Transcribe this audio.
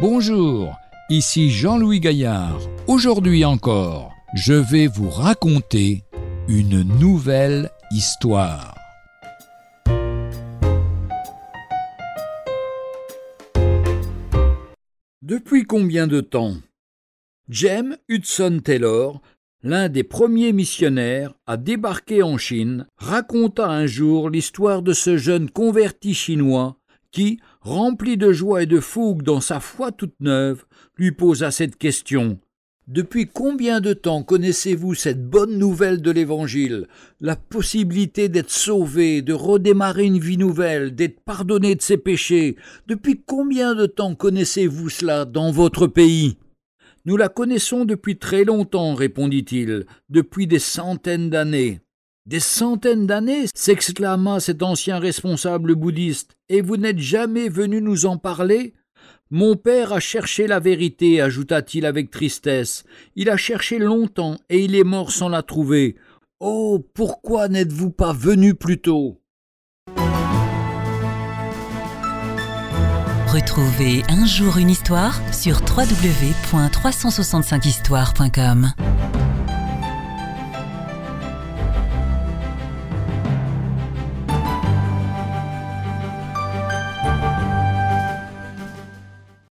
Bonjour, ici Jean-Louis Gaillard. Aujourd'hui encore, je vais vous raconter une nouvelle histoire. Depuis combien de temps? Jem Hudson Taylor, l'un des premiers missionnaires à débarquer en Chine, raconta un jour l'histoire de ce jeune converti chinois qui, rempli de joie et de fougue dans sa foi toute neuve, lui posa cette question. Depuis combien de temps connaissez-vous cette bonne nouvelle de l'Évangile, la possibilité d'être sauvé, de redémarrer une vie nouvelle, d'être pardonné de ses péchés? Depuis combien de temps connaissez-vous cela dans votre pays? Nous la connaissons depuis très longtemps, répondit-il, depuis des centaines d'années. Des centaines d'années s'exclama cet ancien responsable bouddhiste, et vous n'êtes jamais venu nous en parler? Mon père a cherché la vérité, ajouta-t-il avec tristesse. Il a cherché longtemps, et il est mort sans la trouver. Oh. Pourquoi n'êtes-vous pas venu plus tôt? Retrouvez un jour une histoire sur www.365histoire.com.